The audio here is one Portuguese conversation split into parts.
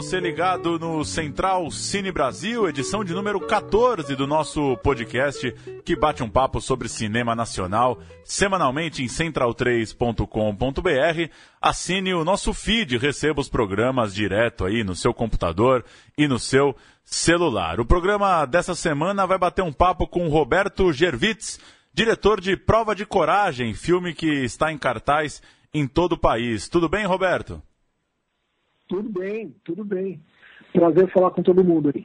Você ligado no Central Cine Brasil, edição de número 14 do nosso podcast que bate um papo sobre cinema nacional, semanalmente em central3.com.br. Assine o nosso feed, receba os programas direto aí no seu computador e no seu celular. O programa dessa semana vai bater um papo com Roberto Gervitz, diretor de Prova de Coragem, filme que está em cartaz em todo o país. Tudo bem, Roberto? Tudo bem, tudo bem. Prazer falar com todo mundo aí.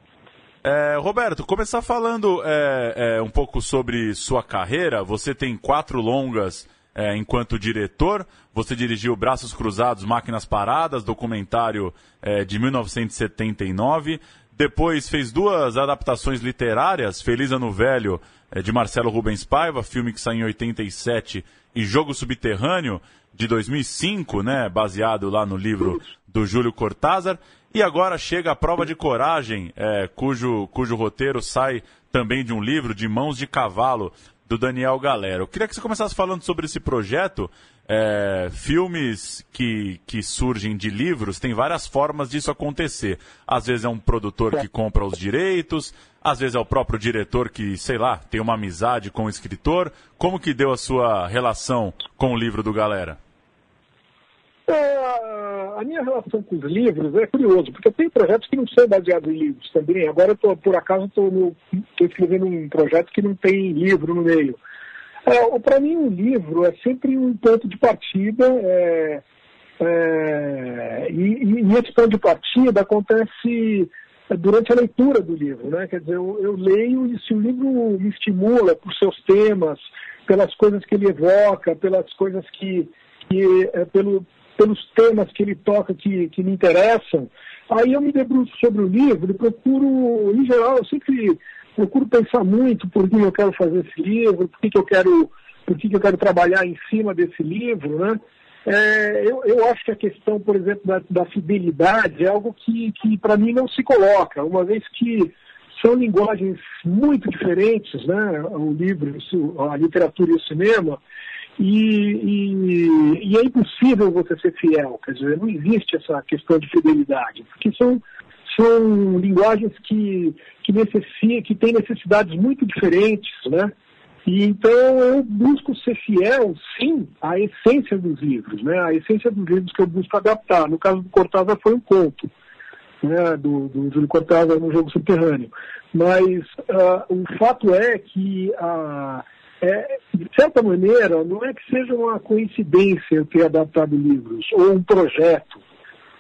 É, Roberto, começar falando é, é, um pouco sobre sua carreira. Você tem quatro longas é, enquanto diretor. Você dirigiu Braços Cruzados, Máquinas Paradas, documentário é, de 1979. Depois fez duas adaptações literárias, Feliz Ano Velho, é, de Marcelo Rubens Paiva, filme que saiu em 87, e Jogo Subterrâneo, de 2005, né, baseado lá no livro do Júlio Cortázar. E agora chega a prova de coragem, é, cujo, cujo roteiro sai também de um livro de Mãos de Cavalo, do Daniel Galera. Eu queria que você começasse falando sobre esse projeto. É, filmes que, que surgem de livros, tem várias formas disso acontecer. Às vezes é um produtor que compra os direitos, às vezes é o próprio diretor que, sei lá, tem uma amizade com o escritor. Como que deu a sua relação com o livro do Galera? É, a minha relação com os livros é curioso, porque eu tenho projetos que não são baseados em livros também. Agora, eu tô, por acaso, estou escrevendo um projeto que não tem livro no meio. É, Para mim, um livro é sempre um ponto de partida, é, é, e, e, esse ponto de partida acontece durante a leitura do livro. Né? Quer dizer, eu, eu leio e se o livro me estimula por seus temas, pelas coisas que ele evoca, pelas coisas que, que é, pelo, pelos temas que ele toca que, que me interessam, aí eu me debruço sobre o livro e procuro, em geral, eu sempre procuro pensar muito por que eu quero fazer esse livro, por que, que eu quero por que, que eu quero trabalhar em cima desse livro, né? É, eu, eu acho que a questão, por exemplo, da, da fidelidade é algo que, que para mim não se coloca, uma vez que são linguagens muito diferentes, né? O livro, a literatura e o cinema, e, e, e, é impossível você ser fiel, quer dizer, não existe essa questão de fidelidade, porque são, são linguagens que, que, necessi, que têm necessidades muito diferentes, né? E então eu busco ser fiel, sim, à essência dos livros, né? A essência dos livros que eu busco adaptar. No caso do Cortázar foi um conto, né? Do, do Júlio Cortázar no Jogo Subterrâneo. Mas uh, o fato é que a uh, é, de certa maneira, não é que seja uma coincidência eu ter adaptado livros, ou um projeto.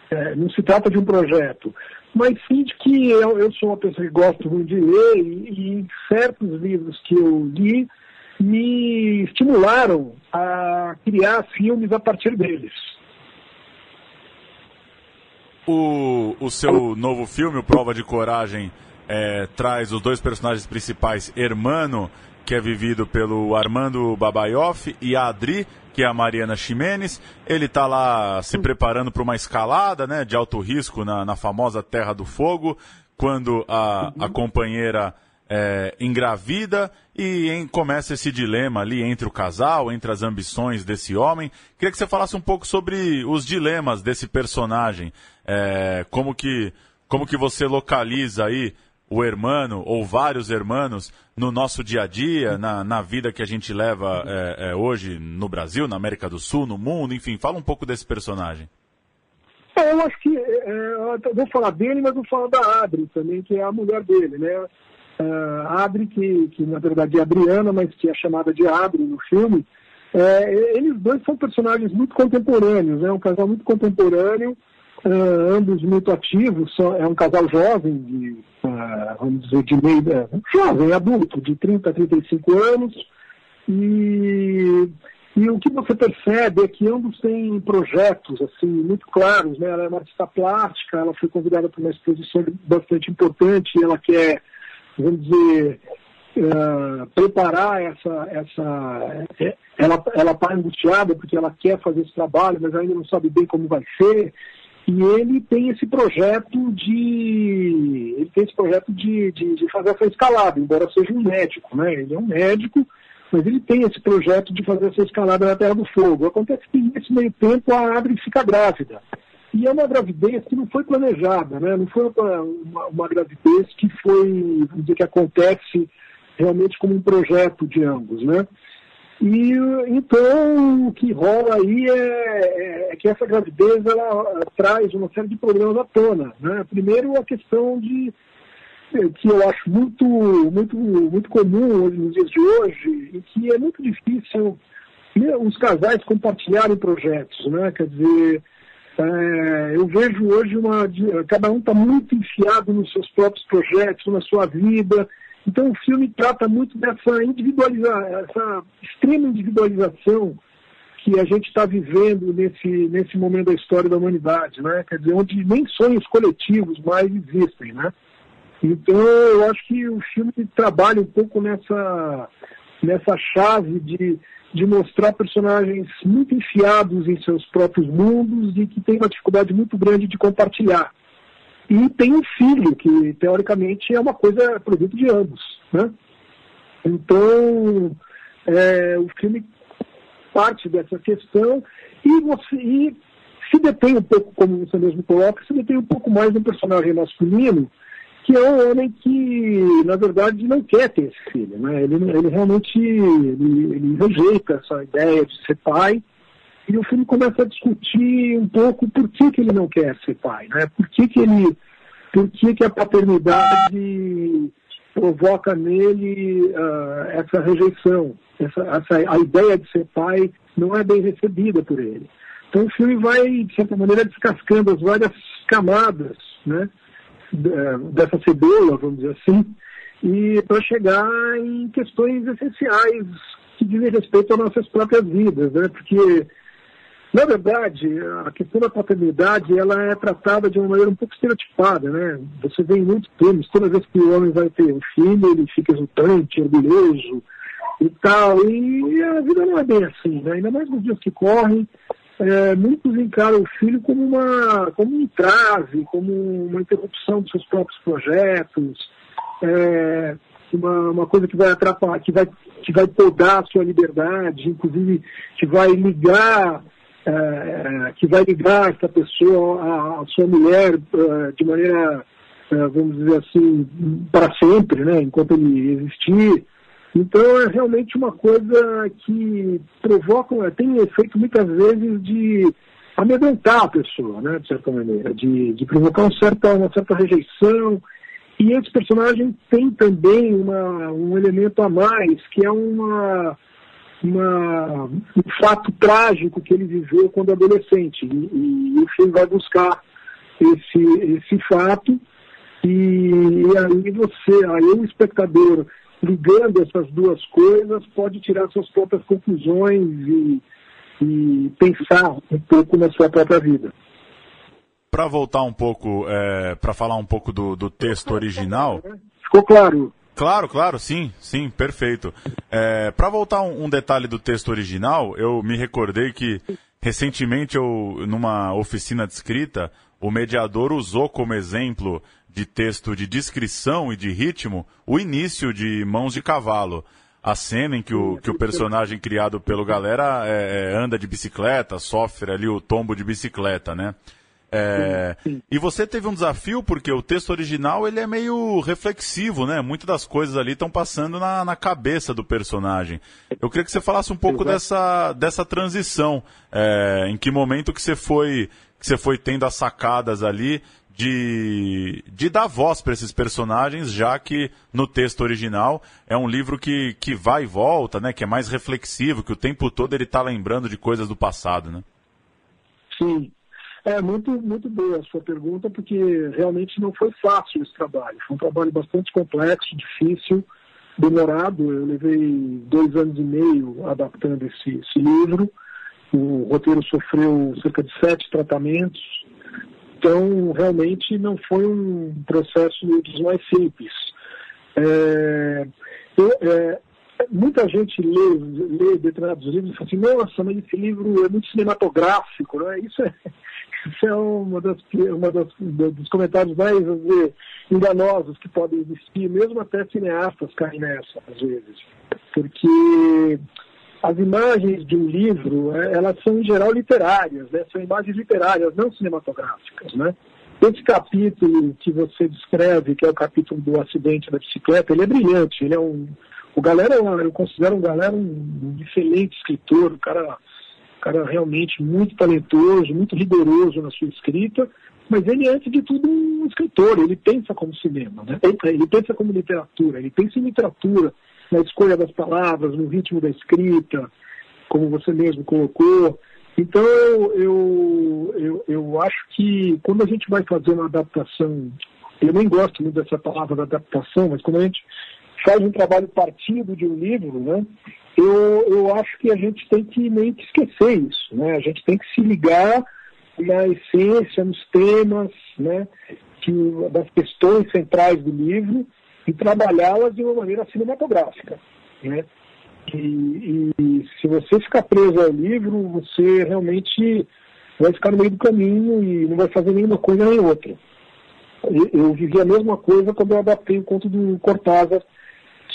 É, não se trata de um projeto, mas sim de que eu, eu sou uma pessoa que gosto muito de ler e, e certos livros que eu li me estimularam a criar filmes a partir deles. O, o seu novo filme, o Prova de Coragem, é, traz os dois personagens principais, Hermano que é vivido pelo Armando Babaioff, e a Adri, que é a Mariana Ximenes. Ele está lá se preparando para uma escalada né, de alto risco na, na famosa Terra do Fogo, quando a, a companheira é, engravida e em, começa esse dilema ali entre o casal, entre as ambições desse homem. Queria que você falasse um pouco sobre os dilemas desse personagem, é, como que como que você localiza aí o hermano ou vários hermanos no nosso dia a dia, na, na vida que a gente leva é, é, hoje no Brasil, na América do Sul, no mundo, enfim, fala um pouco desse personagem. É, eu acho que, é, vou falar dele, mas vou falar da Adri também, que é a mulher dele, né? Uh, Adri, que, que na verdade é Adriana, mas que é chamada de Adri no filme, é, eles dois são personagens muito contemporâneos, é né? um casal muito contemporâneo, uh, ambos muito ativos, são, é um casal jovem, de, uh, vamos dizer, de meio, uh, jovem, adulto, de 30 a 35 anos, e, e o que você percebe é que ambos têm projetos assim muito claros, né? Ela é uma artista plástica, ela foi convidada para uma exposição bastante importante, ela quer, vamos dizer, uh, preparar essa, essa ela está angustiada porque ela quer fazer esse trabalho, mas ainda não sabe bem como vai ser. E ele tem esse projeto de ele tem esse projeto de, de, de fazer essa escalada, embora seja um médico, né? Ele é um médico, mas ele tem esse projeto de fazer essa escalada na Terra do Fogo. Acontece que nesse meio tempo a Adri fica grávida. E é uma gravidez que não foi planejada, né? Não foi uma, uma, uma gravidez que foi, que acontece realmente como um projeto de ambos, né? E então o que rola aí é, é, é que essa gravidez ela traz uma série de problemas à tona. Né? Primeiro a questão de que eu acho muito, muito, muito comum nos dias de hoje, e que é muito difícil né, os casais compartilharem projetos, né? Quer dizer, é, eu vejo hoje uma. Cada um está muito enfiado nos seus próprios projetos, na sua vida, então o filme trata muito dessa individualização, essa extrema individualização que a gente está vivendo nesse, nesse momento da história da humanidade, né? Quer dizer, onde nem sonhos coletivos mais existem, né? Então eu acho que o filme trabalha um pouco nessa, nessa chave de, de mostrar personagens muito enfiados em seus próprios mundos e que têm uma dificuldade muito grande de compartilhar e tem um filho, que teoricamente é uma coisa produto de ambos. Né? Então, é, o filme parte dessa questão e, você, e se detém um pouco, como você mesmo coloca, se detém um pouco mais no personagem masculino, que é um homem que, na verdade, não quer ter esse filho. Né? Ele, ele realmente ele, ele rejeita essa ideia de ser pai e o filme começa a discutir um pouco por que, que ele não quer ser pai, né? Por que, que ele. Por que, que a paternidade provoca nele uh, essa rejeição, essa, essa, a ideia de ser pai não é bem recebida por ele. Então o filme vai, de certa maneira, descascando as várias camadas né, dessa cebola, vamos dizer assim, e para chegar em questões essenciais que dizem respeito às nossas próprias vidas, né? Porque na verdade, a questão da paternidade ela é tratada de uma maneira um pouco estereotipada, né? Você vê em muitos filmes, toda vez que o homem vai ter um filho, ele fica exultante, orgulhoso e tal. E a vida não é bem assim, né? Ainda mais nos dias que correm, é, muitos encaram o filho como, uma, como um entrave, como uma interrupção dos seus próprios projetos, é, uma, uma coisa que vai atrapalhar, que vai, que vai podar a sua liberdade, inclusive que vai ligar é, que vai ligar essa pessoa à, à sua mulher é, de maneira, é, vamos dizer assim, para sempre, né, enquanto ele existir. Então é realmente uma coisa que provoca, tem efeito muitas vezes de amedrontar a pessoa, né, de certa maneira, de, de provocar um uma certa rejeição. E esse personagem tem também uma, um elemento a mais, que é uma, uma, um fato trágico que ele viveu quando adolescente. E, e o filme vai buscar esse, esse fato e, e aí você, aí o espectador ligando essas duas coisas pode tirar suas próprias conclusões e, e pensar um pouco na sua própria vida. Para voltar um pouco, é, para falar um pouco do, do texto original. Ficou claro? Claro, claro, sim, sim, perfeito. É, Para voltar um, um, detalhe do texto original, eu me recordei que recentemente eu, numa oficina de escrita, o mediador usou como exemplo de texto de descrição e de ritmo o início de Mãos de Cavalo. A cena em que o, que o personagem criado pelo galera é, é anda de bicicleta, sofre ali o tombo de bicicleta, né? É, e você teve um desafio porque o texto original ele é meio reflexivo, né? Muitas das coisas ali estão passando na, na, cabeça do personagem. Eu queria que você falasse um pouco dessa, dessa transição. É, em que momento que você foi que você foi tendo as sacadas ali de, de dar voz para esses personagens, já que no texto original é um livro que, que vai e volta, né? Que é mais reflexivo, que o tempo todo ele está lembrando de coisas do passado, né? Sim, é muito, muito boa a sua pergunta, porque realmente não foi fácil esse trabalho. Foi um trabalho bastante complexo, difícil, demorado. Eu levei dois anos e meio adaptando esse, esse livro. O roteiro sofreu cerca de sete tratamentos. Então, realmente não foi um processo dos mais simples. É, é, muita gente lê, lê determinados livros e fala assim, nossa, mas esse livro é muito cinematográfico, né? Isso é, isso é uma das, uma das dos comentários mais dizer, enganosos que podem existir, mesmo até cineastas caem nessa, às vezes. Porque as imagens de um livro, é, elas são em geral literárias, né? são imagens literárias, não cinematográficas, né? Esse capítulo que você descreve, que é o capítulo do acidente da bicicleta, ele é brilhante. Ele é um, o galera, eu considero o galera um, excelente escritor, um cara, cara realmente muito talentoso, muito rigoroso na sua escrita, mas ele é, antes de tudo, um escritor. Ele pensa como cinema, né? ele pensa como literatura, ele pensa em literatura, na escolha das palavras, no ritmo da escrita, como você mesmo colocou. Então, eu, eu, eu acho que quando a gente vai fazer uma adaptação, eu nem gosto muito dessa palavra da adaptação, mas quando a gente faz um trabalho partido de um livro, né, eu, eu acho que a gente tem que meio que esquecer isso. Né? A gente tem que se ligar na essência, nos temas, né, que, das questões centrais do livro e trabalhá-las de uma maneira cinematográfica. Né? E, e, se você ficar preso ao livro, você realmente vai ficar no meio do caminho e não vai fazer nenhuma coisa nem outra. Eu, eu vivi a mesma coisa quando eu adaptei o conto do Cortázar,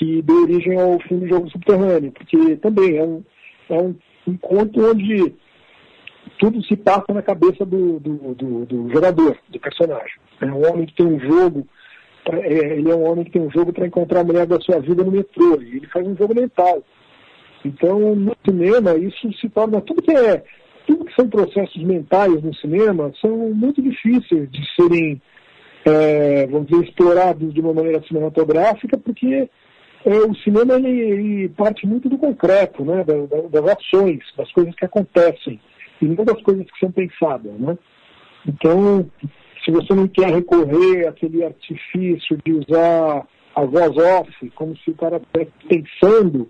que deu origem ao filme Jogo Subterrâneo, porque também é um, é um, conto onde tudo se passa na cabeça do, do, do, do jogador, do personagem. É um homem que tem um jogo é, ele é um homem que tem um jogo para encontrar a mulher da sua vida no metrô, e ele faz um jogo mental. Então, no cinema, isso se torna tudo que é, tudo que são processos mentais no cinema são muito difíceis de serem, é, vamos dizer, explorados de uma maneira cinematográfica, porque é, o cinema ele, ele, parte muito do concreto, né, das, das ações, das coisas que acontecem, e não das coisas que são pensadas, né. Então, se você não quer recorrer àquele artifício de usar a voz off, como se o cara estivesse pensando,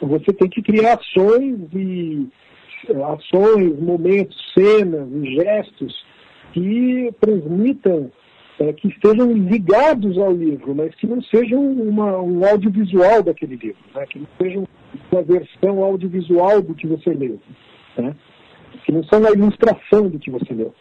você tem que criar ações e ações, momentos, cenas e gestos que transmitam, é, que estejam ligados ao livro, mas que não sejam uma, um audiovisual daquele livro, né? que não sejam uma versão audiovisual do que você leu, né? que não são a ilustração do que você leu.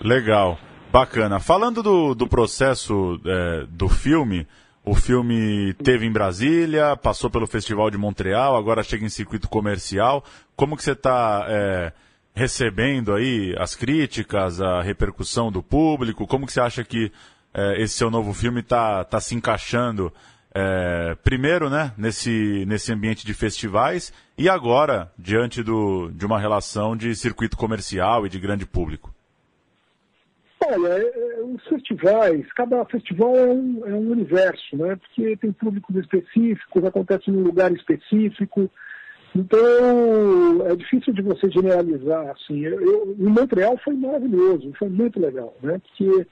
Legal, bacana. Falando do, do processo é, do filme, o filme teve em Brasília, passou pelo Festival de Montreal, agora chega em circuito comercial. Como que você está é, recebendo aí as críticas, a repercussão do público? Como que você acha que é, esse seu novo filme está tá se encaixando é, primeiro, né, nesse, nesse ambiente de festivais e agora diante do, de uma relação de circuito comercial e de grande público? Olha, é, é, os festivais, cada festival é um, é um universo, né? Porque tem públicos específicos, acontece num lugar específico. Então, é difícil de você generalizar, assim. Eu, em Montreal foi maravilhoso, foi muito legal, né? Porque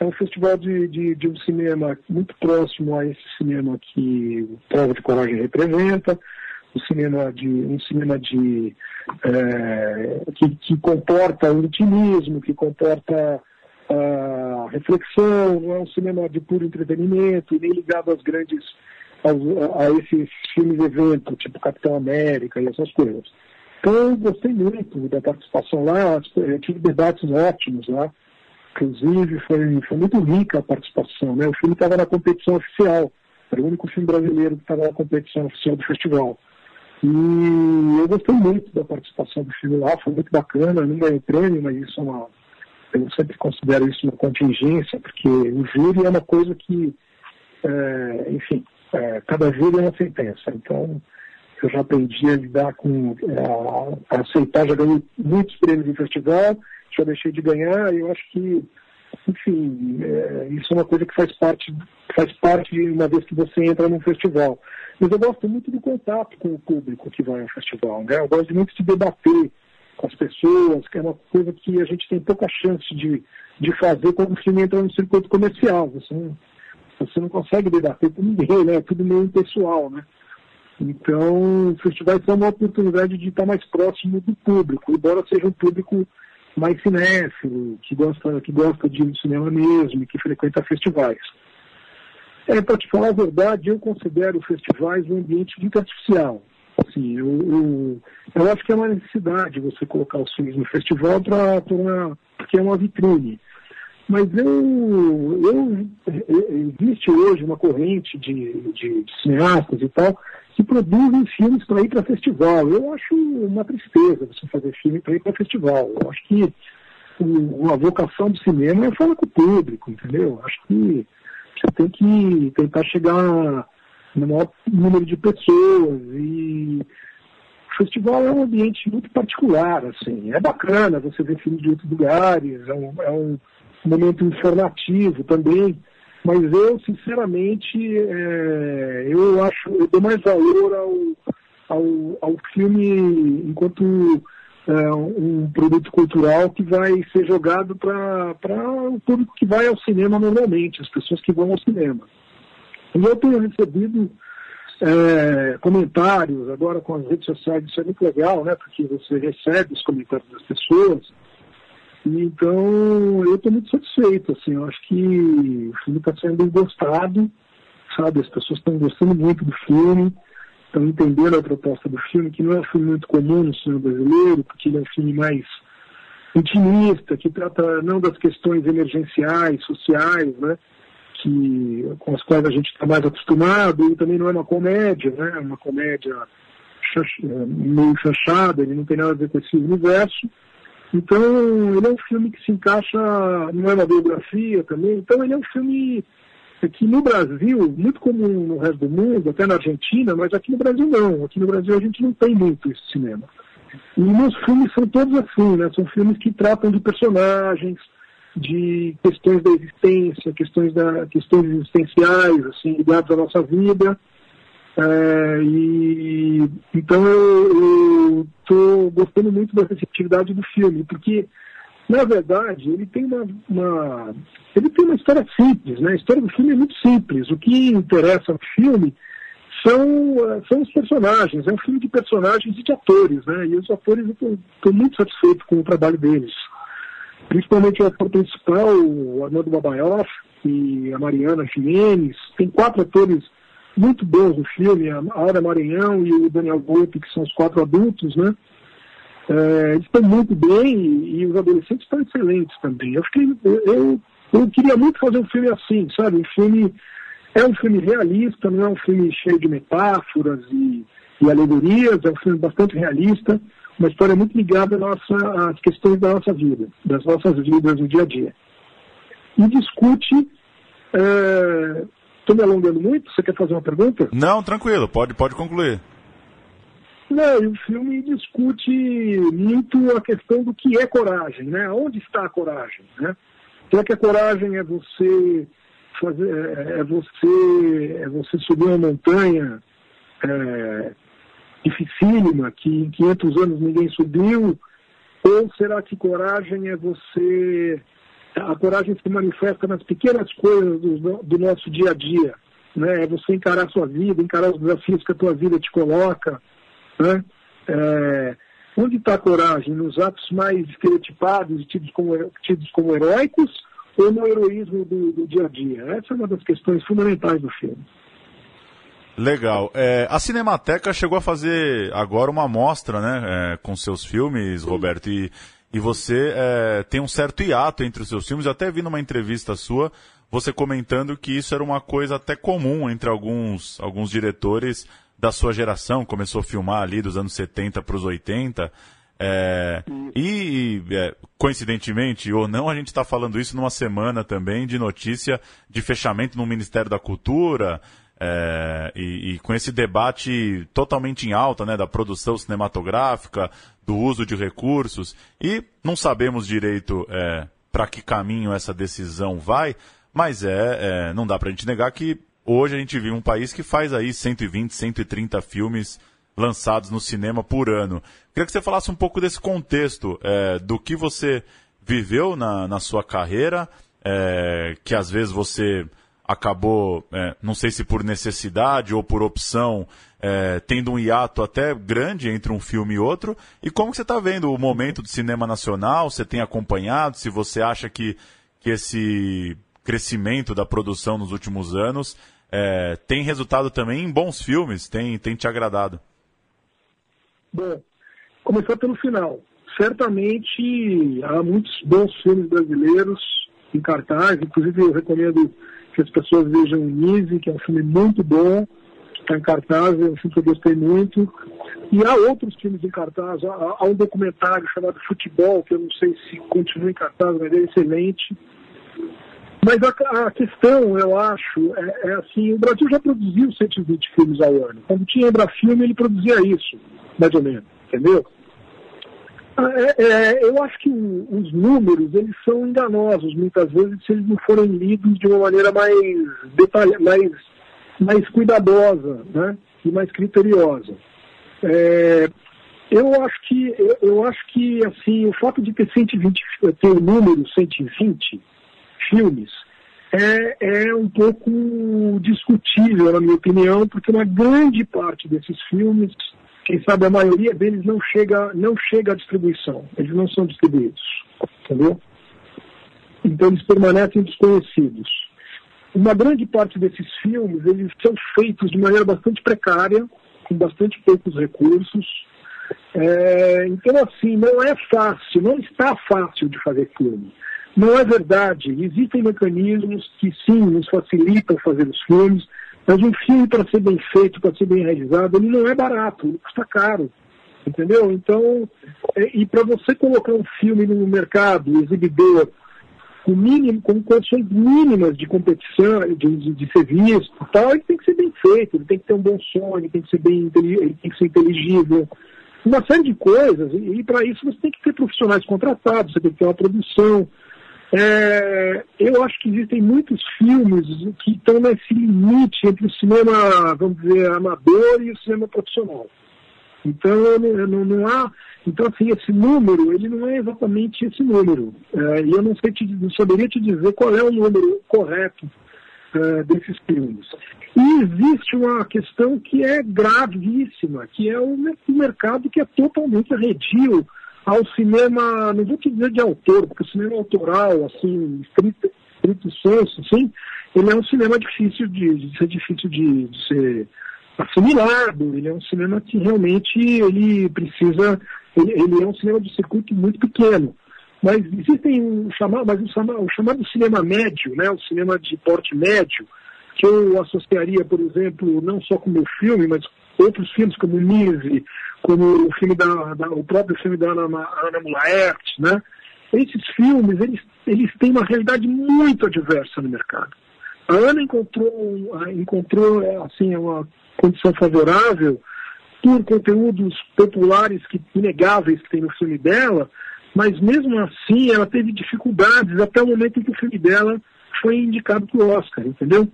é um festival de, de, de um cinema muito próximo a esse cinema que o Prova de Coragem representa, um cinema de, um cinema de é, que, que, comporta o intimismo, que comporta a reflexão, não é um cinema de puro entretenimento, nem ligado às grandes, a, a esses filmes evento, tipo Capitão América e essas coisas. Então, eu gostei muito da participação lá, eu tive debates ótimos lá, inclusive foi, foi muito rica a participação, né? O filme estava na competição oficial, era o único filme brasileiro que estava na competição oficial do festival. E eu gostei muito da participação do filme lá, foi muito bacana, não ganhei prêmio, mas isso é uma, eu sempre considero isso uma contingência, porque o júri é uma coisa que, é, enfim, é, cada júri é uma sentença. Então, eu já aprendi a lidar com, é, a aceitar, já ganhei muitos prêmios em festival, já deixei de ganhar, e eu acho que, enfim, é, isso é uma coisa que faz parte, faz parte uma vez que você entra num festival. Mas eu gosto muito do contato com o público que vai ao festival, né? Eu gosto muito de debater com as pessoas, que é uma coisa que a gente tem pouca chance de, de fazer quando o filme entra no circuito comercial. Você não, você não consegue debater com ninguém, né? É tudo meio impessoal, né? Então, o festival é uma oportunidade de estar mais próximo do público, embora seja um público mais cinéfilo, que gosta, que gosta de cinema mesmo, que frequenta festivais. É, para te falar a verdade, eu considero festivais um ambiente muito artificial. Assim, eu, eu, eu acho que é uma necessidade você colocar os filmes no festival para porque é uma vitrine. Mas eu, eu, existe hoje uma corrente de, de, de cineastas e tal que produzem filmes para ir para festival. Eu acho uma tristeza você fazer filme para ir para festival. Eu acho que o, a vocação do cinema é falar com o público, entendeu? Eu acho que você tem que tentar chegar no maior número de pessoas e o festival é um ambiente muito particular, assim. É bacana você ver filmes de outros lugares, é um, é um momento informativo também, mas eu, sinceramente, é, eu acho, eu dou mais valor ao, ao, ao filme enquanto é, um produto cultural que vai ser jogado para o público que vai ao cinema normalmente, as pessoas que vão ao cinema. E eu tenho recebido é, comentários agora com as redes sociais, isso é muito legal, né? Porque você recebe os comentários das pessoas. Então, eu estou muito satisfeito, assim, eu acho que o filme está sendo gostado, sabe? As pessoas estão gostando muito do filme, estão entendendo a proposta do filme, que não é um filme muito comum no cinema brasileiro, porque ele é um filme mais intimista, que trata não das questões emergenciais, sociais, né? que, com as quais a gente está mais acostumado, e também não é uma comédia, né? é uma comédia meio fechada, ele não tem nada a ver com esse universo. Então, ele é um filme que se encaixa, não é uma biografia também, então ele é um filme que no Brasil, muito comum no resto do mundo, até na Argentina, mas aqui no Brasil não. Aqui no Brasil a gente não tem muito esse cinema. E meus filmes são todos assim, né? São filmes que tratam de personagens, de questões da existência, questões, da, questões existenciais, assim, ligadas à nossa vida. É, e então eu estou gostando muito da receptividade do filme, porque na verdade ele tem uma, uma, ele tem uma história simples, né? A história do filme é muito simples. O que interessa no filme são, são os personagens, é um filme de personagens e de atores, né? E os atores eu estou muito satisfeito com o trabalho deles principalmente o ator principal, o Armando Babaioff e a Mariana Jimenez. Tem quatro atores muito bons no filme, a Aura Maranhão e o Daniel Volpe, que são os quatro adultos, né? É, estão muito bem e, e, os adolescentes estão excelentes também. Eu, fiquei, eu, eu queria muito fazer um filme assim, sabe? Um filme é um filme realista, não é um filme cheio de metáforas e, e alegorias, é um filme bastante realista uma história muito ligada à nossa, às questões da nossa vida, das nossas vidas no dia a dia. E discute. Estou é... me alongando muito? Você quer fazer uma pergunta? Não, tranquilo, pode, pode concluir. Não, e o filme discute muito a questão do que é coragem, né? Onde está a coragem, né? Será que a coragem é você fazer, é, é você, é você subir uma montanha, é, dificílima, que em 500 anos ninguém subiu? Ou será que coragem é você. A coragem se manifesta nas pequenas coisas do, do nosso dia a dia, né? É você encarar a sua vida, encarar os desafios que a tua vida te coloca, né? É, onde está a coragem? Nos atos mais estereotipados, tidos como, tidos como heróicos, ou no heroísmo do, do dia a dia? Essa é uma das questões fundamentais do filme. Legal. É, a Cinemateca chegou a fazer agora uma mostra, né, é, com seus filmes, Roberto, e, e você é, tem um certo hiato entre os seus filmes. Eu até vi numa entrevista sua você comentando que isso era uma coisa até comum entre alguns, alguns diretores da sua geração, começou a filmar ali dos anos 70 para os 80. É, e, é, coincidentemente ou não, a gente está falando isso numa semana também de notícia de fechamento no Ministério da Cultura, é, e, e, com esse debate totalmente em alta, né, da produção cinematográfica, do uso de recursos, e não sabemos direito é, para que caminho essa decisão vai, mas é, é não dá para a gente negar que hoje a gente vive um país que faz aí 120, 130 filmes lançados no cinema por ano. Queria que você falasse um pouco desse contexto, é, do que você viveu na, na sua carreira, é, que às vezes você acabou, é, não sei se por necessidade ou por opção, é, tendo um hiato até grande entre um filme e outro. E como você está vendo o momento do cinema nacional? Você tem acompanhado? Se você acha que, que esse crescimento da produção nos últimos anos é, tem resultado também em bons filmes, tem, tem te agradado. Bom, começar pelo final. Certamente há muitos bons filmes brasileiros em cartaz, inclusive eu recomendo que as pessoas vejam Nise, que é um filme muito bom, que está em cartaz, é um filme que eu gostei muito. E há outros filmes em cartaz, há, há um documentário chamado Futebol, que eu não sei se continua em cartaz, mas é excelente. Mas a, a, questão, eu acho, é, é, assim, o Brasil já produziu 120 filmes ao ano. Quando tinha Embrafilme, ele produzia isso, mais ou menos, entendeu? É, é, eu acho que os números, eles são enganosos, muitas vezes, se eles não forem lidos de uma maneira mais, detalha, mais, mais cuidadosa, né? E mais criteriosa. É, eu acho que, eu, eu, acho que, assim, o fato de ter 120, ter o número 120 filmes, é, é um pouco discutível, na minha opinião, porque uma grande parte desses filmes, quem sabe a maioria deles não chega, não chega à distribuição, eles não são distribuídos, entendeu? Então eles permanecem desconhecidos. Uma grande parte desses filmes, eles são feitos de maneira bastante precária, com bastante poucos recursos. É, então, assim, não é fácil, não está fácil de fazer filme. Não é verdade. Existem mecanismos que sim nos facilitam fazer os filmes, mas um filme para ser bem feito, para ser bem realizado, ele não é barato, ele custa caro. Entendeu? Então, é, e para você colocar um filme no mercado, exibidor, com, mínimo, com condições mínimas de competição, de, de, de ser visto tal, ele tem que ser bem feito, ele tem que ter um bom som, ele tem que ser bem ele tem que ser inteligível, uma série de coisas, e, e para isso você tem que ter profissionais contratados, você tem que ter uma produção, é, eu acho que existem muitos filmes que estão nesse limite entre o cinema, vamos dizer, amador e o cinema profissional. Então, não, não há. Então, assim, esse número, ele não é exatamente esse número. É, e eu não, sei te, não saberia te dizer qual é o número correto é, desses filmes. E existe uma questão que é gravíssima, que é o, o mercado que é totalmente arredio ao cinema, não vou te dizer de autor, porque o cinema autoral, assim, estrito, estrito senso, assim, ele é um cinema difícil de, de ser difícil de, de, ser assimilado, ele é um cinema que realmente ele precisa, ele, ele é um cinema de circuito muito pequeno. Mas existem um chamado, mas o chamado, o chamado cinema médio, né, o cinema de porte médio, que eu associaria, por exemplo, não só com o meu filme, mas outros filmes como Mise, como o filme da, da, o próprio filme da Ana, Ana Mulaert, né? Esses filmes, eles, eles têm uma realidade muito adversa no mercado. A Ana encontrou, encontrou assim, uma condição favorável por conteúdos populares que, inegáveis que tem no filme dela, mas mesmo assim ela teve dificuldades até o momento em que o filme dela foi indicado para o Oscar, entendeu?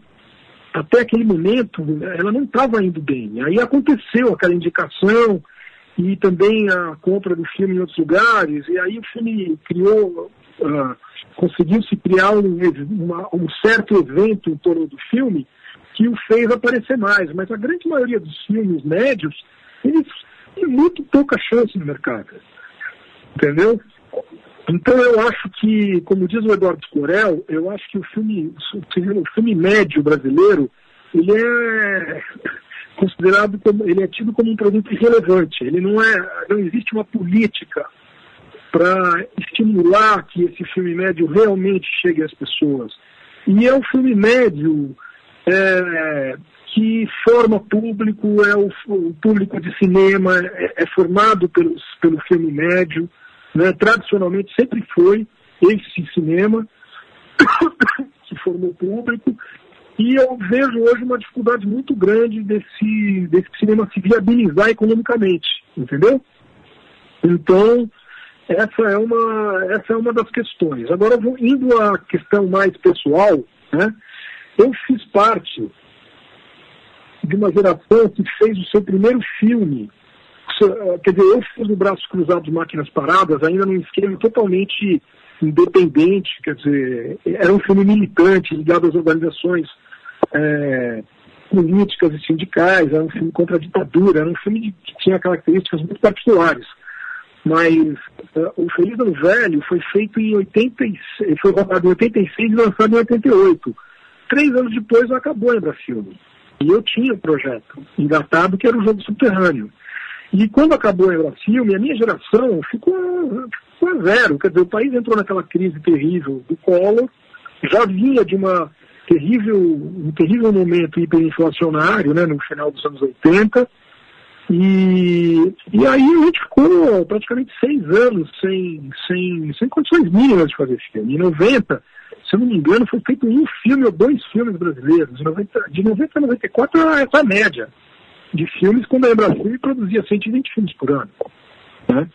Até aquele momento ela não estava indo bem. Aí aconteceu aquela indicação, e também a compra do filme em outros lugares, e aí o filme criou, uh, conseguiu-se criar um, uma, um certo evento em torno do filme que o fez aparecer mais, mas a grande maioria dos filmes médios, eles têm muito pouca chance no mercado, entendeu? Então eu acho que, como diz o Eduardo Corel, eu acho que o filme, o filme médio brasileiro, ele é considerado como ele é tido como um produto irrelevante. Ele não é, não existe uma política para estimular que esse filme médio realmente chegue às pessoas. E é um filme médio é, que forma público, é o, o público de cinema, é, é, formado pelos, pelo filme médio, né? tradicionalmente sempre foi esse cinema que formou público e eu vejo hoje uma dificuldade muito grande desse, desse cinema se viabilizar economicamente, entendeu? Então, essa é uma, essa é uma das questões. Agora, indo à questão mais pessoal, né, eu fiz parte de uma geração que fez o seu primeiro filme. Quer dizer, eu fiz o Braços Cruzados Máquinas Paradas, ainda num esquema totalmente independente, quer dizer, era um filme militante, ligado às organizações é, políticas e sindicais, era um filme contra a ditadura, era um filme de, que tinha características muito particulares. Mas uh, o Feliz Ano Velho foi feito em 86, foi rodado em 86 e lançado em 88. três anos depois acabou a Embrafilme. E eu tinha um projeto engatado que era o jogo subterrâneo. E quando acabou a Embrafilme, a minha geração ficou, ficou a zero. Quer dizer, o país entrou naquela crise terrível do Collor, já vinha de uma terrível, um terrível momento hiperinflacionário, né, no final dos anos 80, e, e aí a gente ficou praticamente seis anos sem, sem, sem condições mínimas de fazer filme. Em 90, se eu não me engano, foi feito um filme ou dois filmes brasileiros. De 90, de 90 a 94 era essa média de filmes, quando a Brasil produzia 120 filmes por ano. Né?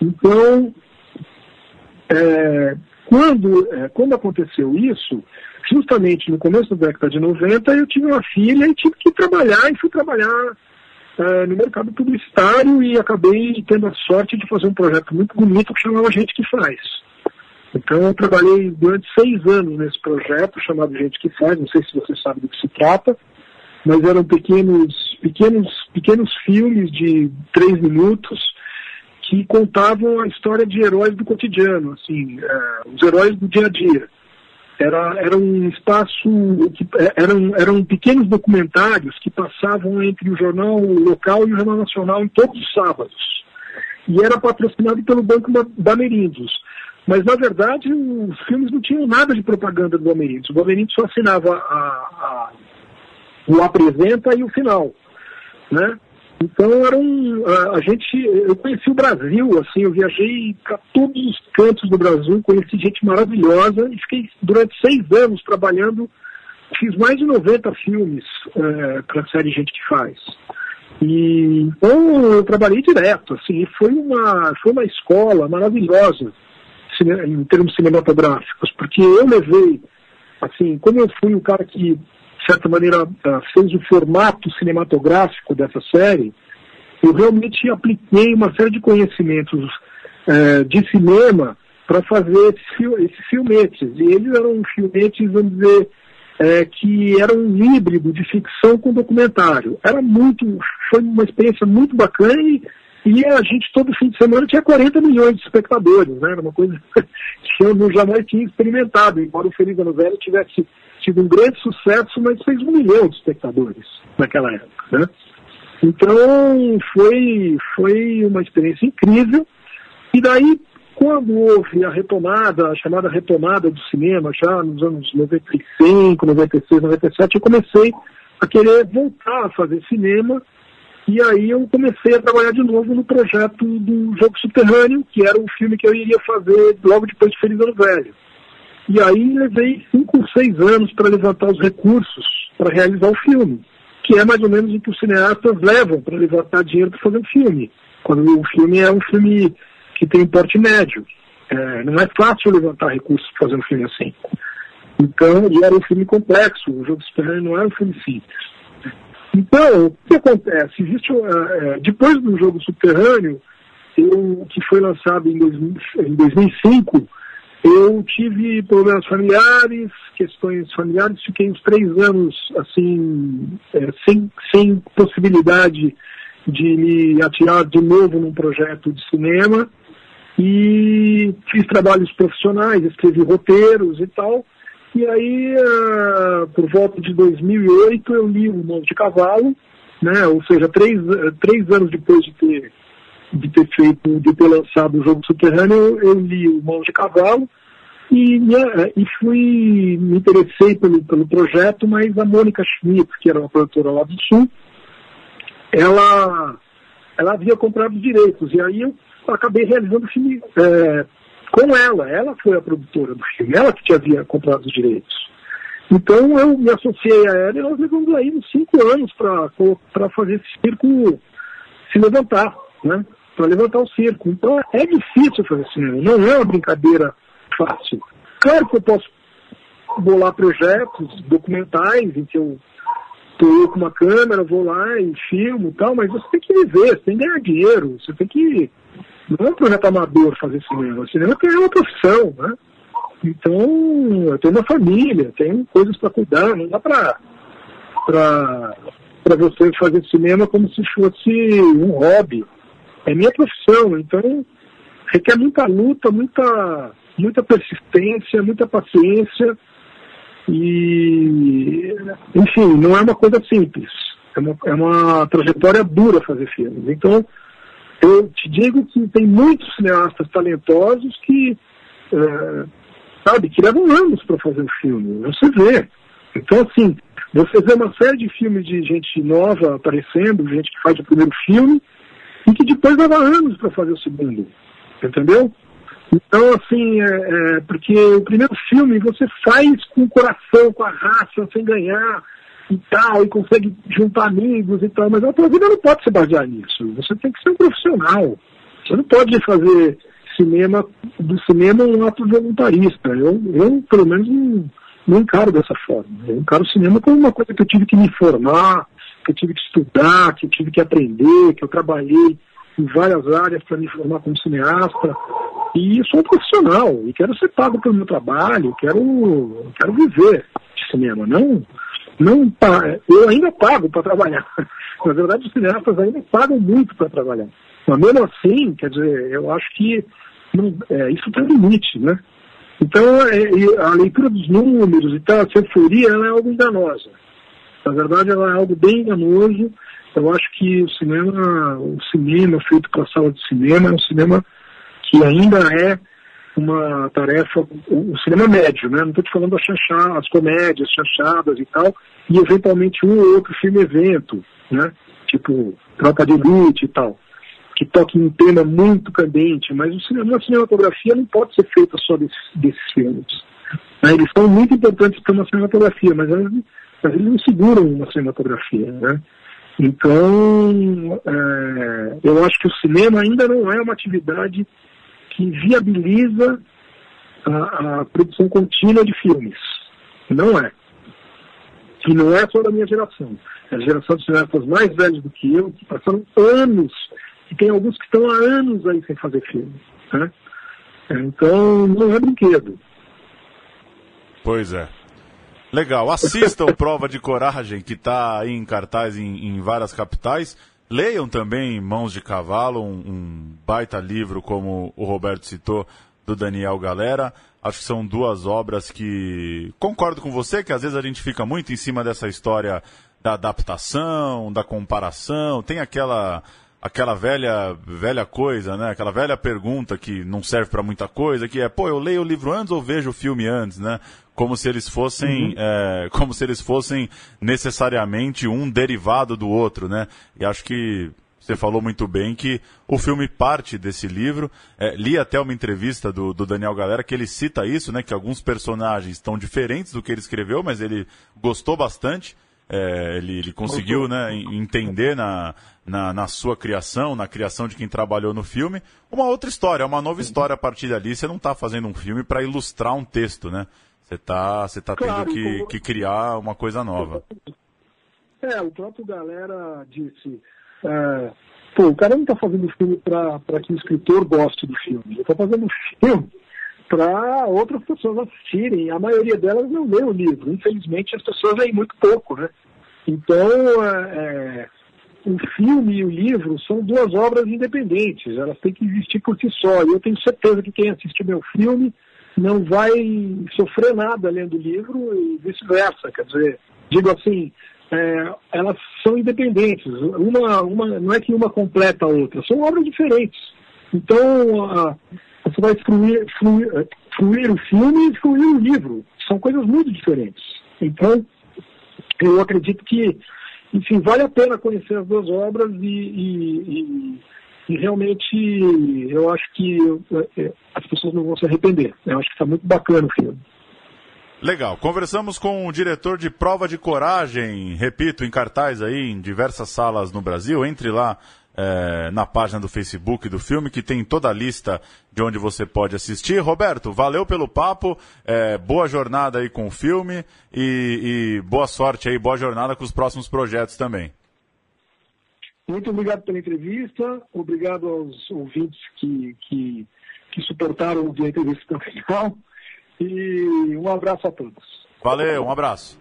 Então, é, quando, é, quando aconteceu isso, justamente no começo da década de 90, eu tive uma filha e tive que trabalhar, e fui trabalhar é, no mercado publicitário e acabei tendo a sorte de fazer um projeto muito bonito que chamava Gente que Faz. Então eu trabalhei durante seis anos nesse projeto chamado Gente que Faz, não sei se você sabe do que se trata, mas eram pequenos, pequenos, pequenos filmes de três minutos que contavam a história de heróis do cotidiano, assim, é, os heróis do dia a dia. Era, era um espaço, que, é, eram, eram pequenos documentários que passavam entre o jornal local e o jornal nacional em todos os sábados. E era patrocinado pelo Banco Bamerindos. Mas, na verdade, os filmes não tinham nada de propaganda do Bamerindos. O Bamerindos só assinava a, a, o apresenta e o final. Né? Então era um, a, gente, eu conheci o Brasil, assim, eu viajei para todos os cantos do Brasil, conheci gente maravilhosa e fiquei durante seis anos trabalhando, fiz mais de 90 filmes é, para a série Gente que Faz. E então eu trabalhei direto, assim, foi uma, foi uma escola maravilhosa em termos cinematográficos, porque eu levei, assim, como eu fui o cara que de certa maneira, ah, fez o formato cinematográfico dessa série, eu realmente apliquei uma série de conhecimentos é, de cinema para fazer esses, esses, filmetes. E eles eram filmetes, vamos dizer, é, que eram um híbrido de ficção com documentário. Era muito, foi uma experiência muito bacana e, e a gente todo fim de semana tinha 40 milhões de espectadores, né? Era uma coisa que eu jamais tinha experimentado, embora o Feliz Ano Velho tivesse tido um grande sucesso, mas fez um milhão de espectadores naquela época. Né? Então foi, foi uma experiência incrível. E daí, quando houve a retomada, a chamada retomada do cinema, já nos anos 95, 96, 97, eu comecei a querer voltar a fazer cinema. E aí eu comecei a trabalhar de novo no projeto do Jogo Subterrâneo, que era um filme que eu iria fazer logo depois de Feliz Ano Velho. E aí levei cinco ou seis anos para levantar os recursos para realizar o filme, que é mais ou menos o que os cineastas levam para levantar dinheiro para fazer um filme. Quando o filme é um filme que tem um porte médio. É, não é fácil levantar recursos para fazer um filme assim. Então, e era um filme complexo, o Jogo Subterrâneo não era um filme simples. Então, o que acontece? Existe, uh, depois do Jogo Subterrâneo, eu, que foi lançado em, dois, em 2005, eu tive problemas familiares, questões familiares, fiquei uns três anos assim, é, sem, sem possibilidade de me atirar de novo num projeto de cinema e fiz trabalhos profissionais, escrevi roteiros e tal. E aí, uh, por volta de 2008, eu li O Novo de Cavalo, né? ou seja, três, três anos depois de ter de ter feito, de ter lançado o jogo subterrâneo, eu, li o Mãos de Cavalo e, e fui, me interessei pelo, pelo projeto, mas a Mônica Schmidt, que era uma produtora lá do Sul, ela, ela havia comprado os direitos, e aí eu acabei realizando o filme é, com ela, ela foi a produtora do filme, ela que havia comprado os direitos. Então eu me associei a ela e nós levamos aí uns cinco anos para fazer esse circo se levantar, né? Para levantar o circo. Então é difícil fazer cinema, não é uma brincadeira fácil. Claro que eu posso bolar projetos documentais em que eu estou com uma câmera, vou lá e filmo e tal, mas você tem que viver, você tem que ganhar dinheiro, você tem que. Não é um projeto amador fazer cinema, cinema é uma profissão, né? Então, eu tenho uma família, tenho coisas para cuidar, não dá para para você fazer cinema como se fosse um hobby é minha profissão, então requer muita luta, muita, muita persistência, muita paciência E, enfim, não é uma coisa simples. É uma, é uma trajetória dura fazer filmes. Então, eu te digo que tem muitos cineastas talentosos que, é, sabe, que levam anos para fazer um filme. Você vê. Então, assim, você vê uma série de filmes de gente nova aparecendo, gente que faz o primeiro filme, e que depois leva anos para fazer o segundo. Entendeu? Então, assim, é, é, porque o primeiro filme você faz com o coração, com a raça, sem ganhar e tal, e consegue juntar amigos e tal, mas a tua vida não pode se basear nisso. Você tem que ser um profissional. Você não pode fazer cinema do cinema um ato voluntarista. Eu, eu pelo menos, não, não encaro dessa forma. Eu encaro o cinema como uma coisa que eu tive que me formar, que eu tive que estudar, que eu tive que aprender, que eu trabalhei em várias áreas para me formar como cineasta. E sou um profissional e quero ser pago pelo meu trabalho, quero, quero viver de cinema, não não eu ainda pago para trabalhar. Na verdade, os cineastas ainda pagam muito para trabalhar. Mas mesmo assim, quer dizer, eu acho que não, é, isso tem limite, né? Então, é, a leitura dos números e tal, a euforia, ela é algo enganosa. Na verdade, ela é algo bem enganoso. Eu acho que o cinema, o cinema feito para sala de cinema é um cinema que ainda é uma tarefa, o cinema médio, né? Não estou te falando das chanchadas, as comédias, chanchadas e tal, e eventualmente um ou outro filme evento, né? Tipo Tropa de Elite e tal, que toque um tema muito candente, mas o cinema, a cinematografia não pode ser feita só desses, desses filmes. Né? Eles são muito importantes para uma cinematografia, mas mas eles não seguram uma cinematografia, né? Então, é, eu acho que o cinema ainda não é uma atividade que viabiliza a, a produção contínua de filmes. Não é. E não é só da minha geração. A geração de cineastas mais velhos do que eu, que passaram anos, e tem alguns que estão há anos aí sem fazer filme. Né? Então, não é brinquedo. Pois é. Legal. Assistam Prova de Coragem, que está em cartaz em, em várias capitais. Leiam também Mãos de Cavalo, um, um, baita livro, como o Roberto citou, do Daniel Galera. Acho que são duas obras que concordo com você, que às vezes a gente fica muito em cima dessa história da adaptação, da comparação. Tem aquela aquela velha velha coisa, né? Aquela velha pergunta que não serve para muita coisa, que é, pô, eu leio o livro antes ou vejo o filme antes, né? Como se eles fossem, uhum. é, como se eles fossem necessariamente um derivado do outro, né? E acho que você falou muito bem que o filme parte desse livro. É, li até uma entrevista do, do, Daniel Galera que ele cita isso, né? Que alguns personagens estão diferentes do que ele escreveu, mas ele gostou bastante. É, ele, ele, conseguiu né, entender na, na, na, sua criação, na criação de quem trabalhou no filme, uma outra história, uma nova história a partir dali. Você não está fazendo um filme para ilustrar um texto, né? Você está você tá claro, tendo que, como... que, criar uma coisa nova. É, o próprio Galera disse. É, pô, o cara não está fazendo filme para que o escritor goste do filme. Ele está fazendo filme para outras pessoas assistirem. A maioria delas não lê o livro. Infelizmente, as pessoas leem muito pouco, né? Então, é, o filme e o livro são duas obras independentes. Elas têm que existir por si só. E eu tenho certeza que quem assistir meu filme não vai sofrer nada lendo o livro e vice-versa. Quer dizer, digo assim, é, elas são independentes. Uma, uma, não é que uma completa a outra, são obras diferentes. Então, a, você vai fruir, eh, fruir o filme e fruir o livro. São coisas muito diferentes. Então, eu acredito que, enfim, vale a pena conhecer as duas obras e, e, e, e realmente eu acho que eh, as pessoas não vão se arrepender. Eu acho que está muito bacana o filme. Legal. Conversamos com o diretor de Prova de Coragem, repito, em cartaz aí em diversas salas no Brasil. Entre lá é, na página do Facebook do filme, que tem toda a lista de onde você pode assistir. Roberto, valeu pelo papo, é, boa jornada aí com o filme e, e, boa sorte aí, boa jornada com os próximos projetos também. Muito obrigado pela entrevista, obrigado aos ouvintes que, que, que suportaram a entrevista até o final e um abraço a todos. Valeu, um abraço.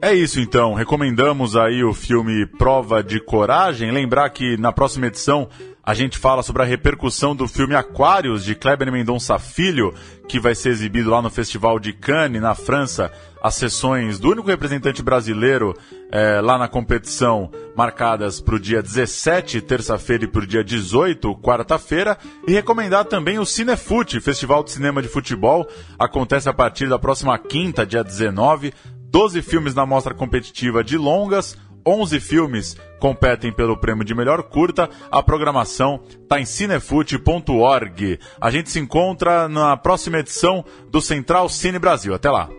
É isso então, recomendamos aí o filme Prova de Coragem. Lembrar que na próxima edição a gente fala sobre a repercussão do filme Aquários de Kleber Mendonça Filho, que vai ser exibido lá no Festival de Cannes, na França. As sessões do único representante brasileiro é, lá na competição, marcadas para o dia 17, terça-feira, e para o dia 18, quarta-feira. E recomendar também o Cinefute, Festival de Cinema de Futebol. Acontece a partir da próxima quinta, dia 19. 12 filmes na mostra competitiva de longas, 11 filmes competem pelo prêmio de melhor curta. A programação está em cinefute.org. A gente se encontra na próxima edição do Central Cine Brasil. Até lá.